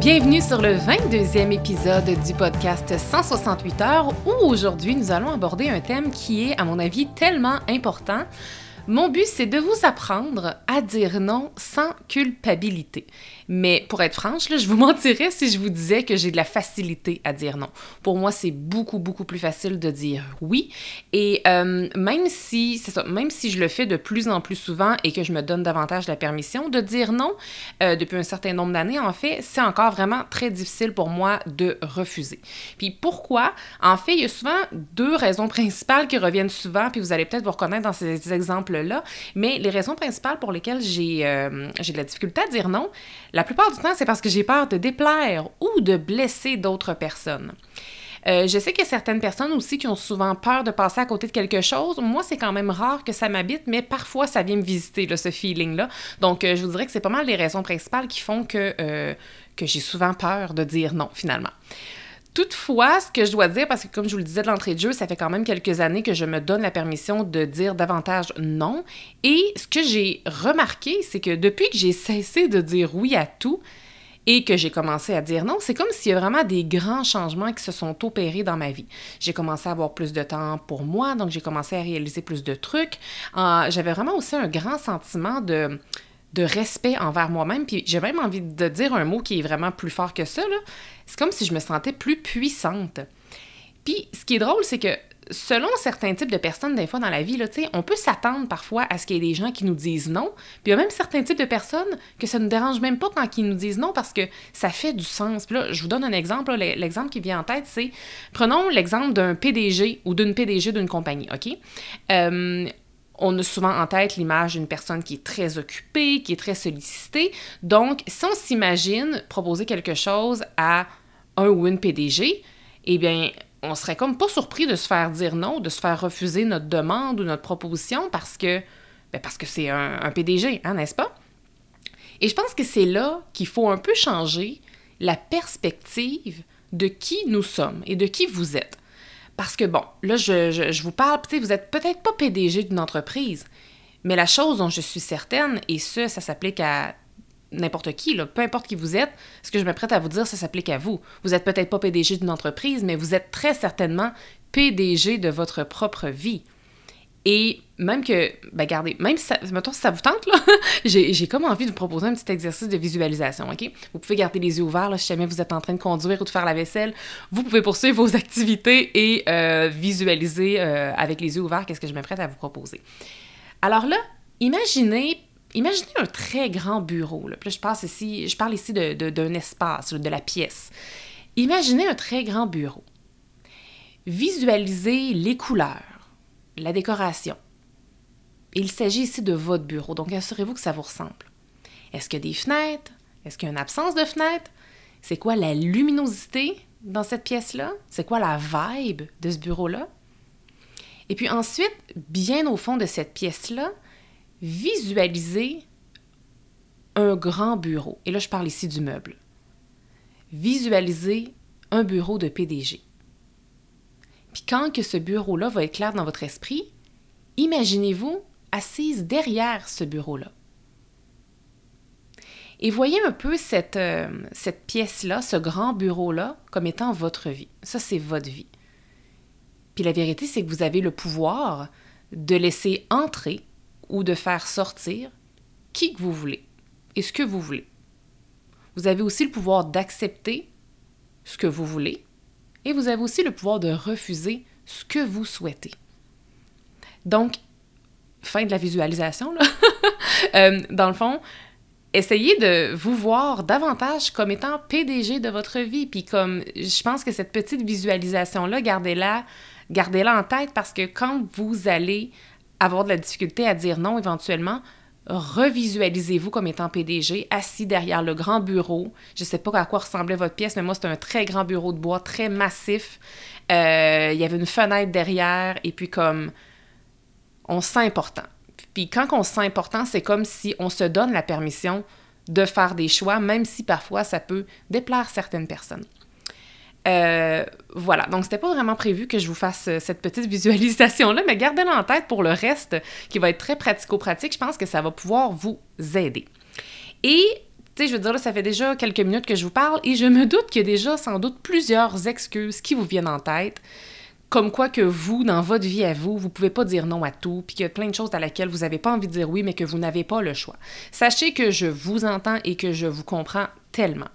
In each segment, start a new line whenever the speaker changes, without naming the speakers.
Bienvenue sur le 22e épisode du podcast 168 heures où aujourd'hui nous allons aborder un thème qui est à mon avis tellement important. Mon but c'est de vous apprendre à dire non sans culpabilité. Mais pour être franche, là, je vous mentirais si je vous disais que j'ai de la facilité à dire non. Pour moi, c'est beaucoup, beaucoup plus facile de dire oui. Et euh, même si, ça, même si je le fais de plus en plus souvent et que je me donne davantage la permission de dire non, euh, depuis un certain nombre d'années, en fait, c'est encore vraiment très difficile pour moi de refuser. Puis pourquoi? En fait, il y a souvent deux raisons principales qui reviennent souvent, puis vous allez peut-être vous reconnaître dans ces exemples-là, mais les raisons principales pour lesquelles j'ai euh, de la difficulté à dire non, plupart du temps, c'est parce que j'ai peur de déplaire ou de blesser d'autres personnes. Euh, je sais a certaines personnes aussi qui ont souvent peur de passer à côté de quelque chose. Moi, c'est quand même rare que ça m'habite, mais parfois, ça vient me visiter, là, ce feeling-là. Donc, euh, je vous dirais que c'est pas mal les raisons principales qui font que, euh, que j'ai souvent peur de dire non, finalement. Toutefois, ce que je dois dire, parce que comme je vous le disais de l'entrée de jeu, ça fait quand même quelques années que je me donne la permission de dire davantage non. Et ce que j'ai remarqué, c'est que depuis que j'ai cessé de dire oui à tout et que j'ai commencé à dire non, c'est comme s'il y a vraiment des grands changements qui se sont opérés dans ma vie. J'ai commencé à avoir plus de temps pour moi, donc j'ai commencé à réaliser plus de trucs. J'avais vraiment aussi un grand sentiment de de respect envers moi-même. Puis j'ai même envie de dire un mot qui est vraiment plus fort que ça. C'est comme si je me sentais plus puissante. Puis ce qui est drôle, c'est que selon certains types de personnes, des fois dans la vie, là, on peut s'attendre parfois à ce qu'il y ait des gens qui nous disent non. Puis il y a même certains types de personnes que ça ne dérange même pas quand ils nous disent non parce que ça fait du sens. Puis là, je vous donne un exemple. L'exemple qui vient en tête, c'est prenons l'exemple d'un PDG ou d'une PDG d'une compagnie, OK? Euh, on a souvent en tête l'image d'une personne qui est très occupée, qui est très sollicitée. Donc, si on s'imagine proposer quelque chose à un ou une PDG, eh bien, on serait comme pas surpris de se faire dire non, de se faire refuser notre demande ou notre proposition parce que ben parce que c'est un, PDG, hein, n'est-ce pas? Et je pense que c'est là qu'il faut un peu changer la perspective de qui nous sommes et de qui vous êtes. Parce que bon, là, je, vous parle, vous n'êtes peut-être pas PDG d'une entreprise, mais la chose dont je suis certaine, et ce, ça s'applique à n'importe qui, peu importe qui vous êtes, ce que je me prête à vous dire, ça s'applique à vous. Vous n'êtes peut-être pas PDG d'une entreprise, mais vous êtes très certainement PDG de votre propre vie. Et même que, ben regardez, même si ça, mettons, si ça vous tente, là, j'ai comme envie de vous proposer un petit exercice de visualisation, OK? Vous pouvez garder les yeux ouverts, là, si jamais vous êtes en train de conduire ou de faire la vaisselle. Vous pouvez poursuivre vos activités et euh, visualiser euh, avec les yeux ouverts qu'est-ce que je m'apprête à vous proposer. Alors là, imaginez, imaginez un très grand bureau, là. Puis là, je, passe ici, je parle ici d'un de, espace, de la pièce. Imaginez un très grand bureau. Visualisez les couleurs la décoration. Il s'agit ici de votre bureau, donc assurez-vous que ça vous ressemble. Est-ce qu'il y a des fenêtres? Est-ce qu'il y a une absence de fenêtres? C'est quoi la luminosité dans cette pièce-là? C'est quoi la vibe de ce bureau-là? Et puis ensuite, bien au fond de cette pièce-là, visualisez un grand bureau. Et là, je parle ici du meuble. Visualisez un bureau de PDG. Puis quand que ce bureau-là va être clair dans votre esprit, imaginez-vous assise derrière ce bureau-là. Et voyez un peu cette, euh, cette pièce-là, ce grand bureau-là, comme étant votre vie. Ça, c'est votre vie. Puis la vérité, c'est que vous avez le pouvoir de laisser entrer ou de faire sortir qui que vous voulez et ce que vous voulez. Vous avez aussi le pouvoir d'accepter ce que vous voulez et vous avez aussi le pouvoir de refuser ce que vous souhaitez. Donc, fin de la visualisation. Euh, dans le fond, essayez de vous voir davantage comme étant PDG de votre vie. Puis comme, je pense que cette petite visualisation-là, gardez-la, gardez-la en tête parce que quand vous allez avoir de la difficulté à dire non éventuellement, revisualisez-vous comme étant PDG, assis derrière le grand bureau. Je ne sais pas à quoi ressemblait votre pièce, mais moi, c'était un très grand bureau de bois, très massif. Euh, il y avait une fenêtre derrière, et puis comme on se sent important. Puis quand on se sent important, c'est comme si on se donne la permission de faire des choix, même si parfois ça peut déplaire certaines personnes. Euh, voilà, donc c'était pas vraiment prévu que je vous fasse euh, cette petite visualisation-là, mais gardez-la en tête pour le reste qui va être très pratico-pratique. Je pense que ça va pouvoir vous aider. Et, tu sais, je veux dire, là, ça fait déjà quelques minutes que je vous parle et je me doute qu'il y a déjà sans doute plusieurs excuses qui vous viennent en tête. Comme quoi que vous, dans votre vie à vous, vous pouvez pas dire non à tout, puis qu'il y a plein de choses à laquelle vous n'avez pas envie de dire oui, mais que vous n'avez pas le choix. Sachez que je vous entends et que je vous comprends tellement.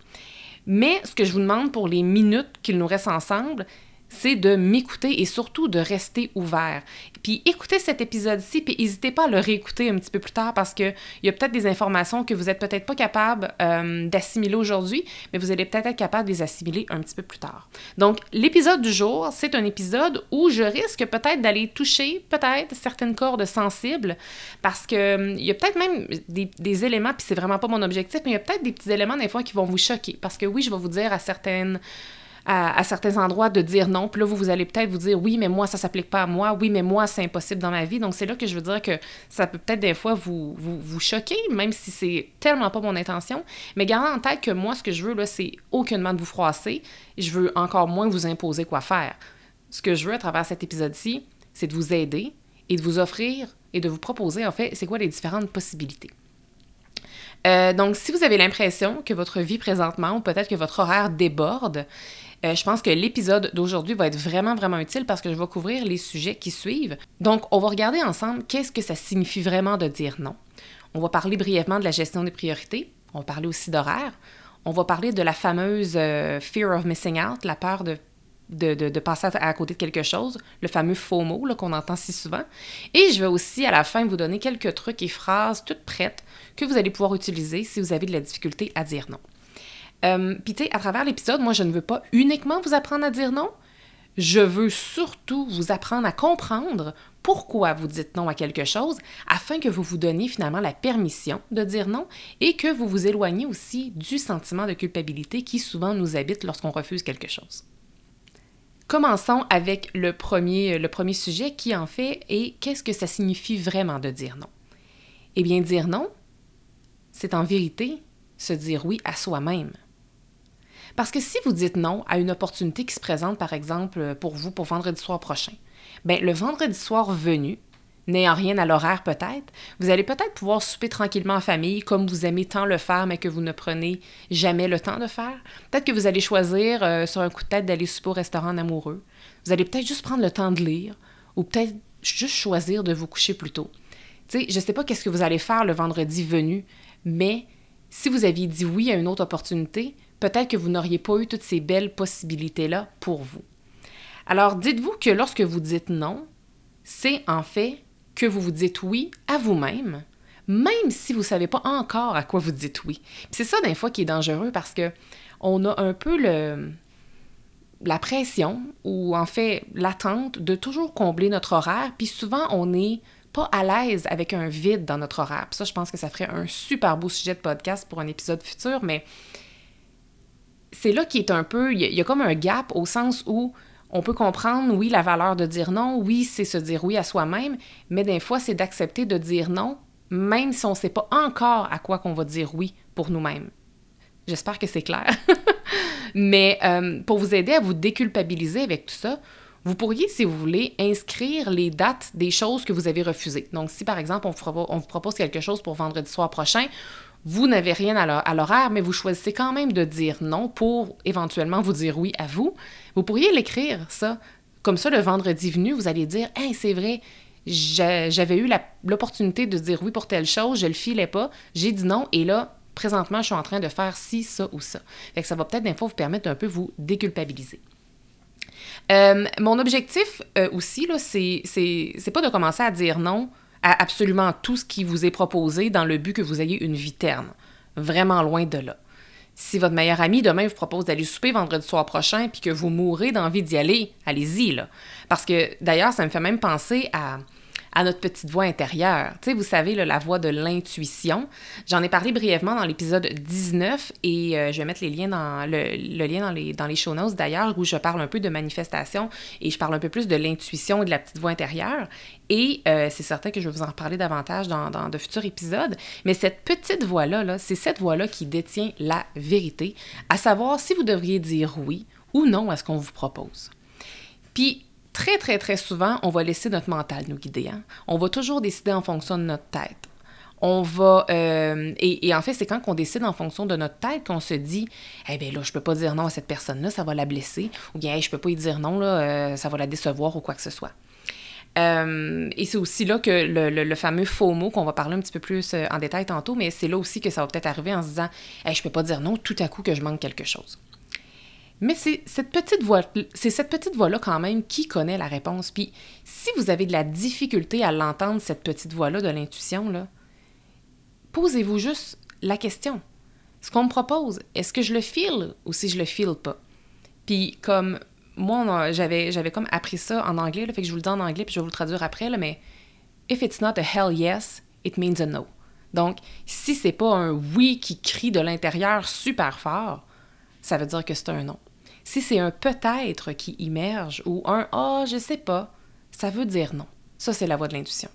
Mais ce que je vous demande pour les minutes qu'il nous reste ensemble, c'est de m'écouter et surtout de rester ouvert. Puis écoutez cet épisode-ci, puis n'hésitez pas à le réécouter un petit peu plus tard parce qu'il y a peut-être des informations que vous n'êtes peut-être pas capable euh, d'assimiler aujourd'hui, mais vous allez peut-être être capable de les assimiler un petit peu plus tard. Donc, l'épisode du jour, c'est un épisode où je risque peut-être d'aller toucher peut-être certaines cordes sensibles parce qu'il hum, y a peut-être même des, des éléments, puis c'est vraiment pas mon objectif, mais il y a peut-être des petits éléments des fois qui vont vous choquer parce que oui, je vais vous dire à certaines à, certains endroits de dire non. Puis là, vous, vous allez peut-être vous dire oui, mais moi, ça s'applique pas à moi. Oui, mais moi, c'est impossible dans ma vie. Donc, c'est là que je veux dire que ça peut peut-être des fois vous, vous, vous choquer, même si c'est tellement pas mon intention. Mais gardez en tête que moi, ce que je veux, là, c'est aucunement de vous froisser. Je veux encore moins vous imposer quoi faire. Ce que je veux à travers cet épisode-ci, c'est de vous aider et de vous offrir et de vous proposer, en fait, c'est quoi les différentes possibilités. Euh, donc, si vous avez l'impression que votre vie présentement, ou peut-être que votre horaire déborde, euh, je pense que l'épisode d'aujourd'hui va être vraiment, vraiment utile parce que je vais couvrir les sujets qui suivent. Donc, on va regarder ensemble qu'est-ce que ça signifie vraiment de dire non. On va parler brièvement de la gestion des priorités. On va parler aussi d'horaire. On va parler de la fameuse euh, fear of missing out, la peur de de, passer à, côté de quelque chose, le fameux FOMO qu'on entend si souvent. Et je vais aussi à la fin vous donner quelques trucs et phrases toutes prêtes que vous allez pouvoir utiliser si vous avez de la difficulté à dire non. Euh, tu sais, à travers l'épisode, moi, je ne veux pas uniquement vous apprendre à dire non. Je veux surtout vous apprendre à comprendre pourquoi vous dites non à quelque chose afin que vous vous donniez finalement la permission de dire non et que vous vous éloigniez aussi du sentiment de culpabilité qui souvent nous habite lorsqu'on refuse quelque chose. Commençons avec le premier, le premier sujet qui en fait est qu'est-ce que ça signifie vraiment de dire non? Eh bien, dire non, c'est en vérité se dire oui à soi-même. Parce que si vous dites non à une opportunité qui se présente, par exemple, pour vous pour vendredi soir prochain, bien, le vendredi soir venu, n'ayant rien à l'horaire peut-être, vous allez peut-être pouvoir souper tranquillement en famille comme vous aimez tant le faire, mais que vous ne prenez jamais le temps de faire. Peut-être que vous allez choisir euh, sur un coup de tête d'aller souper au restaurant en amoureux. Vous allez peut-être juste prendre le temps de lire ou peut-être juste choisir de vous coucher plus tôt. Tu je ne sais pas qu'est-ce que vous allez faire le vendredi venu, mais si vous aviez dit oui à une autre opportunité, peut-être que vous n'auriez pas eu toutes ces belles possibilités-là pour vous. Alors, dites-vous que lorsque vous dites non, c'est en fait que vous vous dites oui à vous-même, même si vous ne savez pas encore à quoi vous dites oui. C'est ça, des fois, qui est dangereux parce que on a un peu la pression ou en fait l'attente de toujours combler notre horaire, puis souvent on n'est pas à l'aise avec un vide dans notre horaire. Ça, je pense que ça ferait un super beau sujet de podcast pour un épisode futur, mais c'est là qui est un peu, il y, a comme un gap au sens où on peut comprendre, oui, la valeur de dire non, oui, c'est se dire oui à soi-même, mais des fois, c'est d'accepter de dire non, même si on ne sait pas encore à quoi qu'on va dire oui pour nous-mêmes. J'espère que c'est clair. mais euh, pour vous aider à vous déculpabiliser avec tout ça, vous pourriez, si vous voulez, inscrire les dates des choses que vous avez refusées. Donc, si par exemple, on on vous propose quelque chose pour vendredi soir prochain, vous n'avez rien à l'horaire, mais vous choisissez quand même de dire non pour éventuellement vous dire oui à vous, vous pourriez l'écrire, ça. Comme ça, le vendredi venu, vous allez dire Hey, c'est vrai, j'avais eu l'opportunité de dire oui pour telle chose, je le filais pas, j'ai dit non, et là, présentement, je suis en train de faire ci, ça ou ça. Fait que ça va peut-être des fois vous permettre un peu vous déculpabiliser. Euh, mon objectif euh, aussi, là, c'est, c'est, pas de commencer à dire non à absolument tout ce qui vous est proposé dans le but que vous ayez une vie terne. Vraiment loin de là. Si votre meilleur ami demain vous propose d'aller souper vendredi soir prochain puis que vous mourrez d'envie d'y aller, allez-y, là. Parce que d'ailleurs, ça me fait même penser à à notre petite voix intérieure. Tu sais, vous savez, la voix de l'intuition. J'en ai parlé brièvement dans l'épisode 19 et euh, je vais mettre les liens dans le, lien dans les, dans les show notes d'ailleurs, où je parle un peu de manifestation et je parle un peu plus de l'intuition et de la petite voix intérieure. Et euh, c'est certain que je vais vous en reparler davantage dans, de futurs épisodes. Mais cette petite voix-là, -là, c'est cette voix-là qui détient la vérité, à savoir si vous devriez dire oui ou non à ce qu'on vous propose. Puis, très, très, très souvent, on va laisser notre mental nous guider. Hein. On va toujours décider en fonction de notre tête. On va. Euh, et, en fait, c'est quand on décide en fonction de notre tête qu'on se dit Eh bien là, je peux pas dire non à cette personne-là, ça va la blesser. Ou bien, hey, je peux pas y dire non, là, euh, ça va la décevoir ou quoi que ce soit. Euh, et c'est aussi là que le, fameux faux mot qu'on va parler un petit peu plus en détail tantôt, mais c'est là aussi que ça va peut-être arriver en se disant hey, Je peux pas dire non tout à coup que je manque quelque chose. Mais c'est cette petite voix, c'est cette petite voix-là quand même qui connaît la réponse. Puis si vous avez de la difficulté à l'entendre, cette petite voix-là de l'intuition, là, posez-vous juste la question. Ce qu'on me propose, est-ce que je le feel ou si je le feel pas? Puis comme moi, j'avais, j'avais comme appris ça en anglais, là, fait que je vous le dis en anglais, puis je vais vous le traduire après, là, mais if it's not a hell yes, it means a no. Donc, si c'est pas un oui qui crie de l'intérieur super fort, ça veut dire que c'est un non. Si c'est un peut-être qui immerge ou un ah, oh, je sais pas, ça veut dire non. Ça, c'est la voie de l'intuition.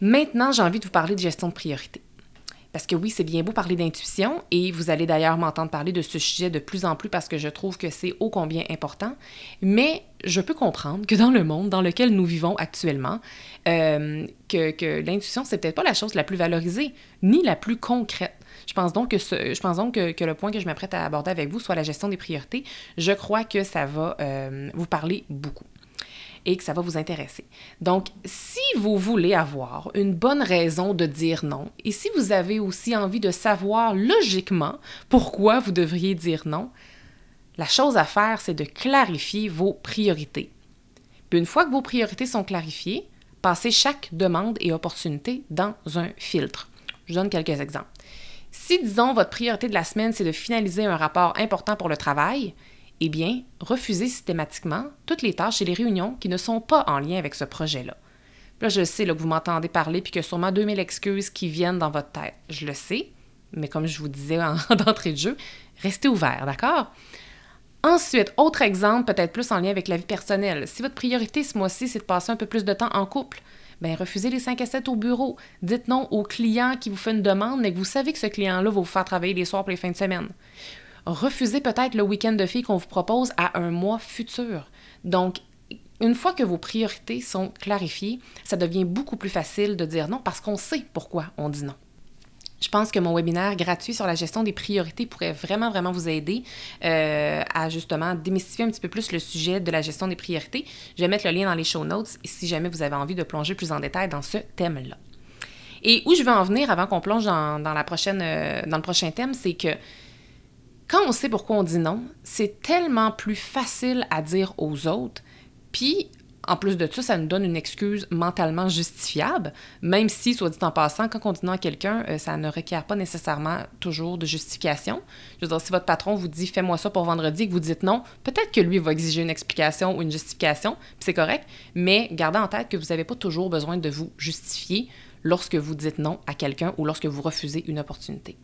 Maintenant, j'ai envie de vous parler de gestion de priorité. Parce que oui, c'est bien beau parler d'intuition et vous allez d'ailleurs m'entendre parler de ce sujet de plus en plus parce que je trouve que c'est ô combien important. Mais je peux comprendre que dans le monde dans lequel nous vivons actuellement, euh, que, que l'intuition, c'est peut-être pas la chose la plus valorisée ni la plus concrète. Je pense donc que, je pense donc que, le point que je m'apprête à aborder avec vous soit la gestion des priorités. Je crois que ça va euh, vous parler beaucoup et que ça va vous intéresser. Donc, si vous voulez avoir une bonne raison de dire non, et si vous avez aussi envie de savoir logiquement pourquoi vous devriez dire non, la chose à faire, c'est de clarifier vos priorités. Puis une fois que vos priorités sont clarifiées, passez chaque demande et opportunité dans un filtre. Je donne quelques exemples. Si, disons, votre priorité de la semaine, c'est de finaliser un rapport important pour le travail, eh bien, refusez systématiquement toutes les tâches et les réunions qui ne sont pas en lien avec ce projet-là. Là, je sais que vous m'entendez parler puis que sûrement 2000 excuses qui viennent dans votre tête. Je le sais, mais comme je vous disais en d'entrée de jeu, restez ouvert, d'accord? Ensuite, autre exemple, peut-être plus en lien avec la vie personnelle. Si votre priorité ce mois-ci, c'est de passer un peu plus de temps en couple, bien, refusez les 5 à 7 au bureau. Dites non au client qui vous fait une demande, mais que vous savez que ce client-là va vous faire travailler les soirs pour les fins de semaine. Refusez peut-être le week-end de filles qu'on vous propose à un mois futur. Donc, une fois que vos priorités sont clarifiées, ça devient beaucoup plus facile de dire non parce qu'on sait pourquoi on dit non. Je pense que mon webinaire gratuit sur la gestion des priorités pourrait vraiment, vraiment vous aider euh, à justement démystifier un petit peu plus le sujet de la gestion des priorités. Je vais mettre le lien dans les show notes si jamais vous avez envie de plonger plus en détail dans ce thème-là. Et où je veux en venir avant qu'on plonge dans, prochaine, euh, dans le prochain thème, c'est que quand on sait pourquoi on dit non, c'est tellement plus facile à dire aux autres, puis en plus de ça, ça nous donne une excuse mentalement justifiable, même si, soit dit en passant, quand on dit non à quelqu'un, euh, ça ne requiert pas nécessairement toujours de justification. Je veux dire, si votre patron vous dit fais-moi ça pour vendredi et que vous dites non, peut-être que lui va exiger une explication ou une justification, puis c'est correct, mais gardez en tête que vous n'avez pas toujours besoin de vous justifier lorsque vous dites non à quelqu'un ou lorsque vous refusez une opportunité.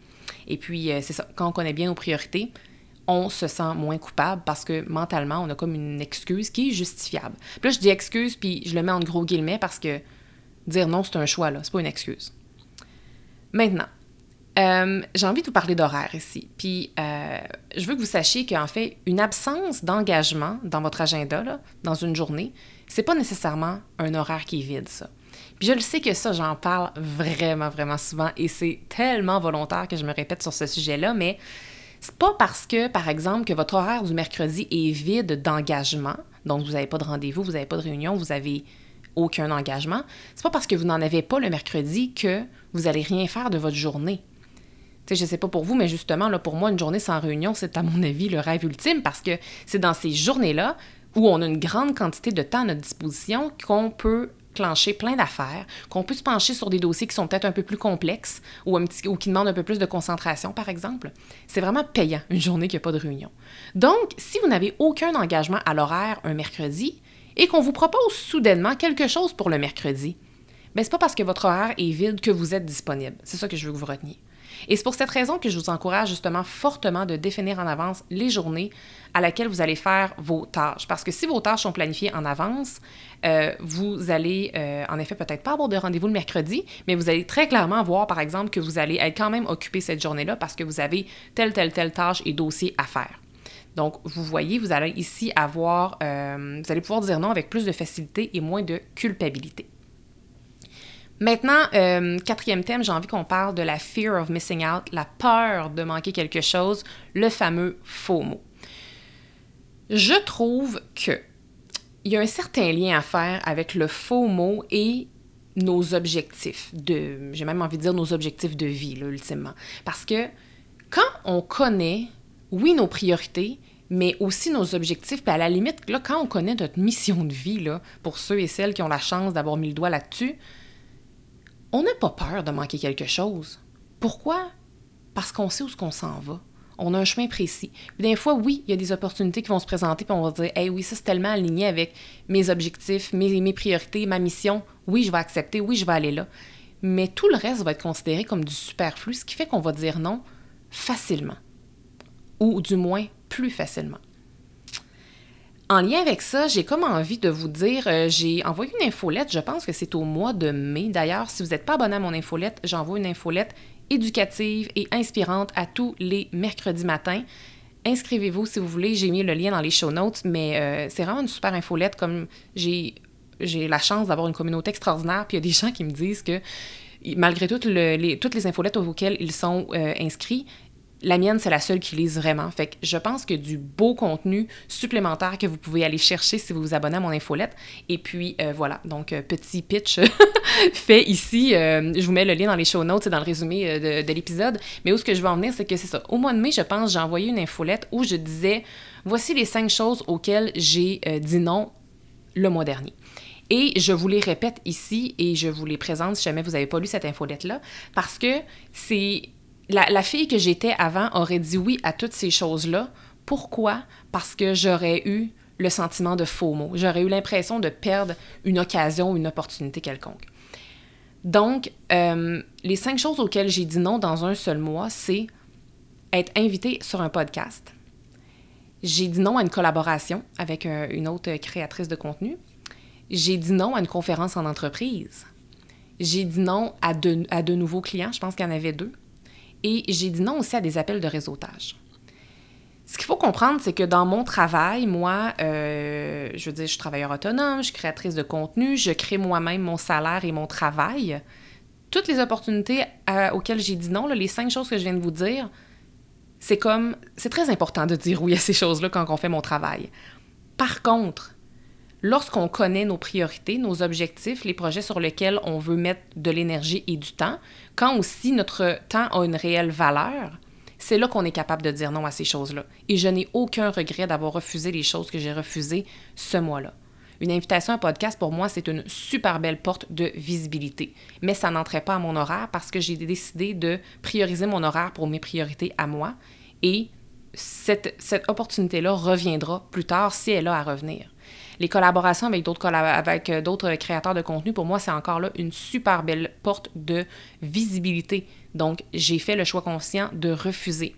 Et puis, euh, c'est ça, quand on connaît bien nos priorités, on se sent moins coupable parce que mentalement, on a comme une excuse qui est justifiable. Puis là, je dis excuse, puis je le mets en gros guillemets parce que dire non, c'est un choix, là, c'est pas une excuse. Maintenant, euh, j'ai envie de vous parler d'horaire ici. Puis, euh, je veux que vous sachiez qu'en fait, une absence d'engagement dans votre agenda, là, dans une journée, c'est pas nécessairement un horaire qui est vide, ça. Puis je le sais que ça, j'en parle vraiment, vraiment souvent et c'est tellement volontaire que je me répète sur ce sujet-là, mais c'est pas parce que, par exemple, que votre horaire du mercredi est vide d'engagement, donc vous n'avez pas de rendez-vous, vous n'avez pas de réunion, vous avez aucun engagement, c'est pas parce que vous n'en avez pas le mercredi que vous allez rien faire de votre journée. sais, je sais pas pour vous, mais justement, là, pour moi, une journée sans réunion, c'est à mon avis le rêve ultime parce que c'est dans ces journées-là où on a une grande quantité de temps à notre disposition qu'on peut plein d'affaires, qu'on peut se pencher sur des dossiers qui sont peut-être un peu plus complexes ou, qui demandent un peu plus de concentration, par exemple. C'est vraiment payant une journée qui n'a pas de réunion. Donc, si vous n'avez aucun engagement à l'horaire un mercredi et qu'on vous propose soudainement quelque chose pour le mercredi, ben c'est pas parce que votre horaire est vide que vous êtes disponible. C'est ça que je veux que vous reteniez. Et c'est pour cette raison que je vous encourage justement fortement de définir en avance les journées à laquelle vous allez faire vos tâches. Parce que si vos tâches sont planifiées en avance, euh, vous allez euh, en effet peut-être pas avoir de rendez-vous le mercredi, mais vous allez très clairement voir par exemple que vous allez être quand même occupé cette journée-là parce que vous avez telle, telle, telle tâche et dossier à faire. Donc, vous voyez, vous allez ici avoir, euh, vous allez pouvoir dire non avec plus de facilité et moins de culpabilité. Maintenant, euh, quatrième thème, j'ai envie qu'on parle de la fear of missing out, la peur de manquer quelque chose, le fameux faux mot. Je trouve que il y a un certain lien à faire avec le faux mot et nos objectifs de, j'ai même envie de dire nos objectifs de vie, là, ultimement. Parce que quand on connaît, oui, nos priorités, mais aussi nos objectifs, puis à la limite, là, quand on connaît notre mission de vie, là, pour ceux et celles qui ont la chance d'avoir mis le doigt là-dessus, on n'a pas peur de manquer quelque chose. Pourquoi? Parce qu'on sait où ce qu'on s'en va. On a un chemin précis. Puis des fois, oui, il y a des opportunités qui vont se présenter, puis on va dire, hey, oui, ça c'est tellement aligné avec mes objectifs, mes, mes priorités, ma mission. Oui, je vais accepter, oui, je vais aller là. Mais tout le reste va être considéré comme du superflu, ce qui fait qu'on va dire non facilement. Ou du moins plus facilement. En lien avec ça, j'ai comme envie de vous dire, euh, j'ai envoyé une infolette, je pense que c'est au mois de mai. D'ailleurs, si vous n'êtes pas abonné à mon infolette, j'envoie une infolette éducative et inspirante à tous les mercredis matins. Inscrivez-vous si vous voulez, j'ai mis le lien dans les show notes, mais euh, c'est vraiment une super infolette comme j'ai j'ai la chance d'avoir une communauté extraordinaire, puis il y a des gens qui me disent que malgré toutes, les, toutes les infolettes auxquelles ils sont euh, inscrits, la mienne, c'est la seule qui lise vraiment. Fait que je pense que du beau contenu supplémentaire que vous pouvez aller chercher si vous vous abonnez à mon infolette. Et puis euh, voilà, donc euh, petit pitch fait ici. Euh, je vous mets le lien dans les show notes et dans le résumé de, l'épisode. Mais où ce que je veux en venir, c'est que c'est ça. Au mois de mai, je pense, j'ai envoyé une infolette où je disais voici les cinq choses auxquelles j'ai dit non le mois dernier. Et je vous les répète ici et je vous les présente si jamais vous n'avez pas lu cette infolette-là, parce que c'est la, fille que j'étais avant aurait dit oui à toutes ces choses-là. Pourquoi? Parce que j'aurais eu le sentiment de faux mot. J'aurais eu l'impression de perdre une occasion, une opportunité quelconque. Donc, euh, les cinq choses auxquelles j'ai dit non dans un seul mois, c'est être invité sur un podcast. J'ai dit non à une collaboration avec une autre créatrice de contenu. J'ai dit non à une conférence en entreprise. J'ai dit non à à de nouveaux clients. Je pense qu'il y en avait deux. Et j'ai dit non aussi à des appels de réseautage. Ce qu'il faut comprendre, c'est que dans mon travail, moi, euh, je veux dire, je suis travailleur autonome, je suis créatrice de contenu, je crée moi-même mon salaire et mon travail. Toutes les opportunités euh, auxquelles j'ai dit non, les cinq choses que je viens de vous dire, c'est comme, c'est très important de dire oui à ces choses-là quand on fait mon travail. Par contre, lorsqu'on connaît nos priorités, nos objectifs, les projets sur lesquels on veut mettre de l'énergie et du temps, quand aussi notre temps a une réelle valeur, c'est là qu'on est capable de dire non à ces choses-là. Et je n'ai aucun regret d'avoir refusé les choses que j'ai refusées ce mois-là. Une invitation à podcast, pour moi, c'est une super belle porte de visibilité. Mais ça n'entrait pas à mon horaire parce que j'ai décidé de prioriser mon horaire pour mes priorités à moi. Et cette, cette opportunité-là reviendra plus tard si elle a à revenir. Les collaborations avec euh, d'autres créateurs de contenu, pour moi, c'est encore là une super belle porte de visibilité. Donc, j'ai fait le choix conscient de refuser.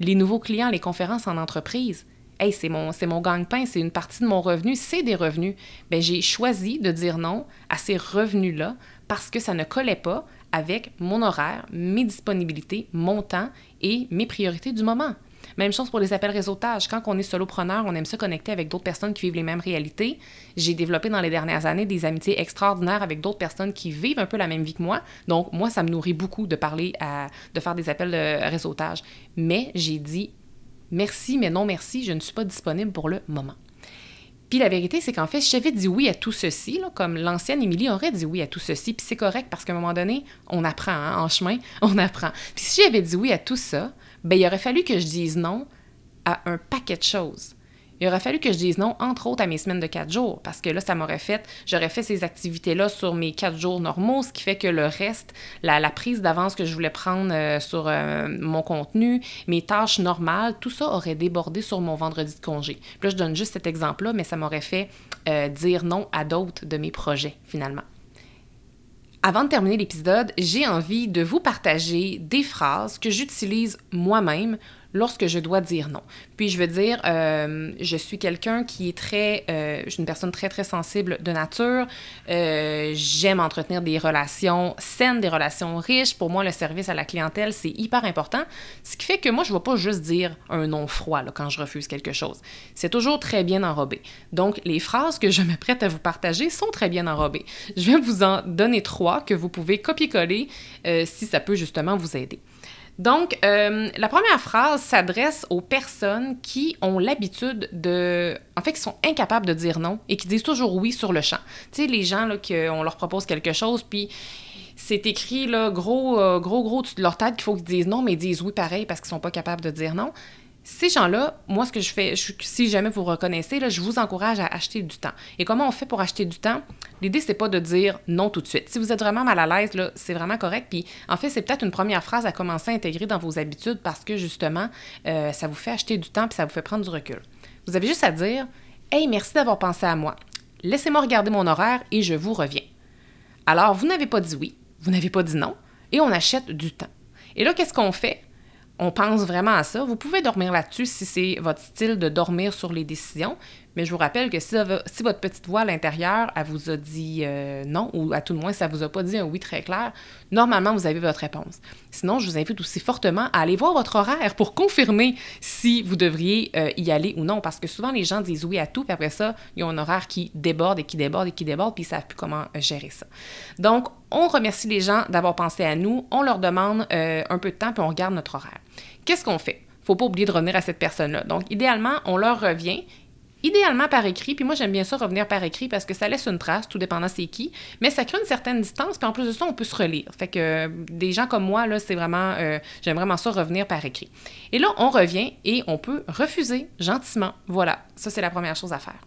Les nouveaux clients, les conférences en entreprise, hey, c'est mon, gagne-pain, c'est une partie de mon revenu, c'est des revenus. Bien, j'ai choisi de dire non à ces revenus-là parce que ça ne collait pas avec mon horaire, mes disponibilités, mon temps et mes priorités du moment. Même chose pour les appels réseautage. Quand on est solopreneur, on aime se connecter avec d'autres personnes qui vivent les mêmes réalités. J'ai développé dans les dernières années des amitiés extraordinaires avec d'autres personnes qui vivent un peu la même vie que moi. Donc, moi, ça me nourrit beaucoup de parler, à, de faire des appels de réseautage. Mais j'ai dit merci, mais non merci, je ne suis pas disponible pour le moment. Puis la vérité, c'est qu'en fait, j'avais dit oui à tout ceci, comme l'ancienne Émilie aurait dit oui à tout ceci, puis c'est correct parce qu'à un moment donné, on apprend, hein, en chemin, on apprend. Puis si j'avais dit oui à tout ça, ben il aurait fallu que je dise non à un paquet de choses il aurait fallu que je dise non, entre autres, à mes semaines de quatre jours, parce que là, ça m'aurait fait, j'aurais fait ces activités-là sur mes quatre jours normaux, ce qui fait que le reste, la, prise d'avance que je voulais prendre euh, sur euh, mon contenu, mes tâches normales, tout ça aurait débordé sur mon vendredi de congé. Puis là, je donne juste cet exemple-là, mais ça m'aurait fait euh, dire non à d'autres de mes projets, finalement. Avant de terminer l'épisode, j'ai envie de vous partager des phrases que j'utilise moi-même lorsque je dois dire non. Puis je veux dire, euh, je suis quelqu'un qui est très, euh, je suis une personne très très sensible de nature. Euh, j'aime entretenir des relations saines, des relations riches. Pour moi, le service à la clientèle c'est hyper important. Ce qui fait que moi, je ne vais pas juste dire un non froid là, quand je refuse quelque chose. C'est toujours très bien enrobé. Donc les phrases que je me prête à vous partager sont très bien enrobées. Je vais vous en donner trois que vous pouvez copier-coller si ça peut justement vous aider. Donc, euh, la première phrase s'adresse aux personnes qui ont l'habitude de... En fait, qui sont incapables de dire non et qui disent toujours oui sur le champ. Tu sais, les gens, là, qu'on leur propose quelque chose, puis c'est écrit, là, gros, euh, gros, gros, dessus de leur tête qu'il faut qu'ils disent non, mais ils disent oui pareil parce qu'ils sont pas capables de dire non. Ces gens-là, moi, ce que je fais, si jamais vous reconnaissez, je vous encourage à acheter du temps. Et comment on fait pour acheter du temps? L'idée, c'est pas de dire non tout de suite. Si vous êtes vraiment mal à l'aise, c'est vraiment correct. Puis, en fait, c'est peut-être une première phrase à commencer à intégrer dans vos habitudes parce que, justement, euh, ça vous fait acheter du temps puis ça vous fait prendre du recul. Vous avez juste à dire Hey, merci d'avoir pensé à moi. Laissez-moi regarder mon horaire et je vous reviens. Alors, vous n'avez pas dit oui, vous n'avez pas dit non, et on achète du temps. Et là, qu'est-ce qu'on fait? On pense vraiment à ça. Vous pouvez dormir là-dessus si c'est votre style de dormir sur les décisions, mais je vous rappelle que si, votre petite voix à l'intérieur, elle vous a dit euh, non, ou à tout le moins, ça vous a pas dit un oui très clair, normalement, vous avez votre réponse. Sinon, je vous invite aussi fortement à aller voir votre horaire pour confirmer si vous devriez euh, y aller ou non, parce que souvent, les gens disent oui à tout, puis après ça, ils ont un horaire qui déborde et qui déborde et qui déborde, puis ils savent plus comment euh, gérer ça. Donc, on remercie les gens d'avoir pensé à nous, on leur demande un peu de temps, puis on regarde notre horaire. Qu'est-ce qu'on fait? faut pas oublier de revenir à cette personne-là. Donc, idéalement, on leur revient idéalement par écrit, puis moi j'aime bien ça revenir par écrit parce que ça laisse une trace, tout dépendant c'est qui, mais ça crée une certaine distance, puis en plus de ça, on peut se relire. Fait que euh, des gens comme moi, là, c'est vraiment, euh, j'aime vraiment ça revenir par écrit. Et là, on revient et on peut refuser gentiment. Voilà, ça c'est la première chose à faire.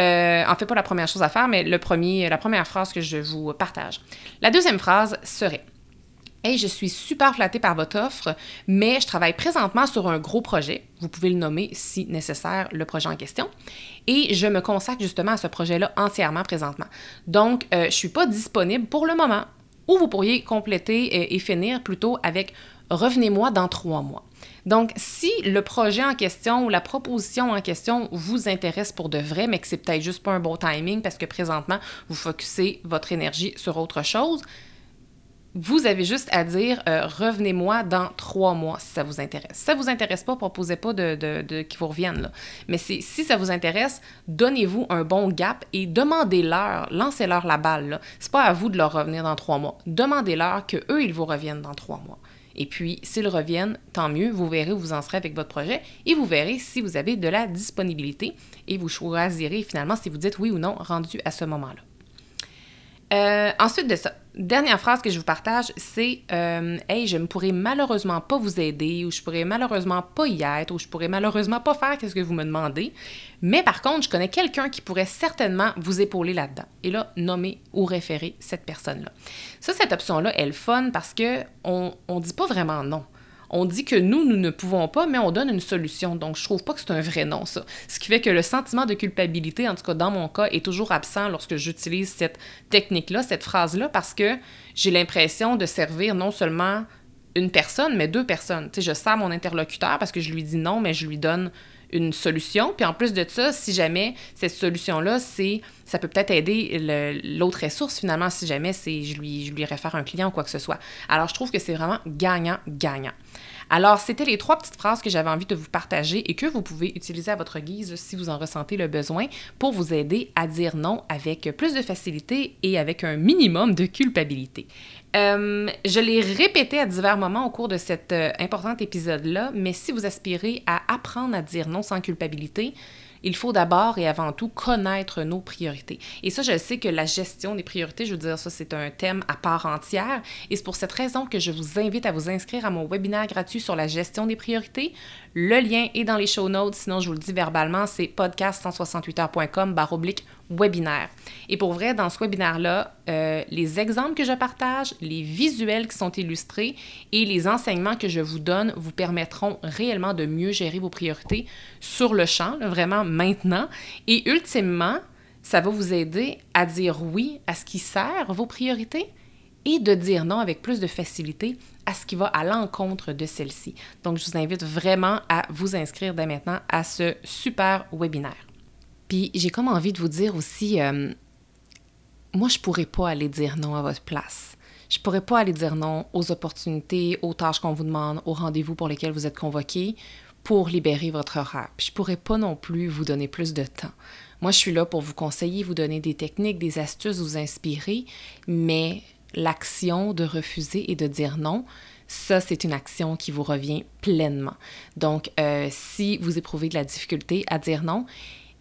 Euh, en fait, pas la première chose à faire, mais le premier, la première phrase que je vous partage. La deuxième phrase serait Hey, je suis super flattée par votre offre, mais je travaille présentement sur un gros projet. Vous pouvez le nommer si nécessaire, le projet en question. Et je me consacre justement à ce projet-là entièrement présentement. Donc, euh, je ne suis pas disponible pour le moment. Ou vous pourriez compléter et, finir plutôt avec revenez-moi dans trois mois. Donc, si le projet en question ou la proposition en question vous intéresse pour de vrai, mais que c'est peut-être juste pas un bon timing parce que présentement, vous focussez votre énergie sur autre chose, vous avez juste à dire euh, revenez-moi dans trois mois si ça vous intéresse. Si ça vous intéresse pas, proposez pas de, de, qu'ils vous reviennent. Mais si ça vous intéresse, donnez-vous un bon gap et demandez-leur, lancez-leur la balle. C'est pas à vous de leur revenir dans trois mois. Demandez-leur qu'eux, ils vous reviennent dans trois mois. Et puis, s'ils reviennent, tant mieux, vous verrez où vous en serez avec votre projet et vous verrez si vous avez de la disponibilité et vous choisirez finalement si vous dites oui ou non rendu à ce moment-là. Euh, ensuite de ça, dernière phrase que je vous partage, c'est euh, Hey, je ne pourrais malheureusement pas vous aider, ou je pourrais malheureusement pas y être, ou je pourrais malheureusement pas faire ce que vous me demandez. Mais par contre, je connais quelqu'un qui pourrait certainement vous épauler là-dedans. Et là, nommer ou référer cette personne-là. Ça, cette option-là, elle fun parce que on ne dit pas vraiment non on dit que nous, nous ne pouvons pas, mais on donne une solution. Donc, je trouve pas que c'est un vrai non, ça. Ce qui fait que le sentiment de culpabilité, en tout cas dans mon cas, est toujours absent lorsque j'utilise cette technique-là, cette phrase-là, parce que j'ai l'impression de servir non seulement une personne, mais deux personnes. Tu sais, je sers mon interlocuteur parce que je lui dis non, mais je lui donne une solution. Puis en plus de ça, si jamais cette solution-là, c'est ça peut peut-être aider l'autre ressource finalement si jamais c'est je lui, je lui réfère un client ou quoi que ce soit. Alors je trouve que c'est vraiment gagnant-gagnant. Alors, c'était les trois petites phrases que j'avais envie de vous partager et que vous pouvez utiliser à votre guise si vous en ressentez le besoin pour vous aider à dire non avec plus de facilité et avec un minimum de culpabilité. Euh, je l'ai répété à divers moments au cours de cet euh, important épisode-là, mais si vous aspirez à apprendre à dire non sans culpabilité, il faut d'abord et avant tout connaître nos priorités. Et ça, je sais que la gestion des priorités, je veux dire, ça, c'est un thème à part entière. Et c'est pour cette raison que je vous invite à vous inscrire à mon webinaire gratuit sur la gestion des priorités. Le lien est dans les show notes, sinon je vous le dis verbalement, c'est podcast168heures.com baroblique webinaire. Et pour vrai, dans ce webinaire-là, euh, les exemples que je partage, les visuels qui sont illustrés et les enseignements que je vous donne vous permettront réellement de mieux gérer vos priorités sur le champ, vraiment maintenant. Et ultimement, ça va vous aider à dire oui à ce qui sert vos priorités et de dire non avec plus de facilité à ce qui va à l'encontre de celle-ci. Donc, je vous invite vraiment à vous inscrire dès maintenant à ce super webinaire. Puis, j'ai comme envie de vous dire aussi, euh, moi, je pourrais pas aller dire non à votre place. Je pourrais pas aller dire non aux opportunités, aux tâches qu'on vous demande, aux rendez-vous pour lesquels vous êtes convoqué pour libérer votre horaire. Puis je pourrais pas non plus vous donner plus de temps. Moi, je suis là pour vous conseiller, vous donner des techniques, des astuces, vous inspirer, mais l'action de refuser et de dire non, ça, c'est une action qui vous revient pleinement. Donc, euh, si vous éprouvez de la difficulté à dire non,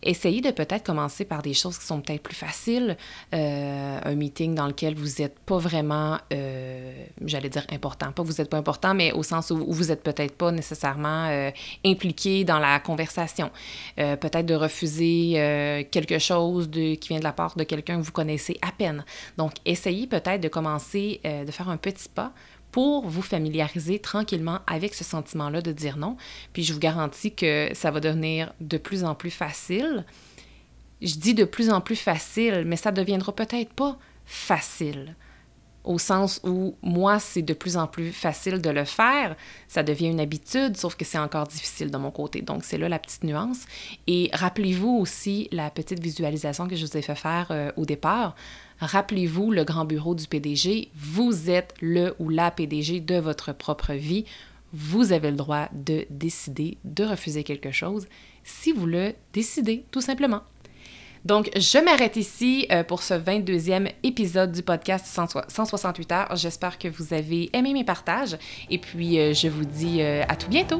essayez de peut-être commencer par des choses qui sont peut-être plus faciles. Euh, un meeting dans lequel vous n'êtes pas vraiment, euh, j'allais dire important, pas que vous n'êtes pas important, mais au sens où, vous n'êtes peut-être pas nécessairement euh, impliqué dans la conversation. peut-être de refuser quelque chose qui vient de la part de quelqu'un que vous connaissez à peine. Donc, essayez peut-être de commencer, de faire un petit pas pour vous familiariser tranquillement avec ce sentiment-là de dire non. Puis je vous garantis que ça va devenir de plus en plus facile. Je dis de plus en plus facile, mais ça deviendra peut-être pas facile au sens où moi, c'est de plus en plus facile de le faire. Ça devient une habitude, sauf que c'est encore difficile de mon côté. Donc, c'est là la petite nuance. Et rappelez-vous aussi la petite visualisation que je vous ai fait faire euh, au départ. Rappelez-vous le grand bureau du PDG. Vous êtes le ou la PDG de votre propre vie. Vous avez le droit de décider de refuser quelque chose si vous le décidez, tout simplement. Donc, je m'arrête ici euh, pour ce 22e épisode du podcast 168 heures. J'espère que vous avez aimé mes partages et puis euh, je vous dis euh, à tout bientôt.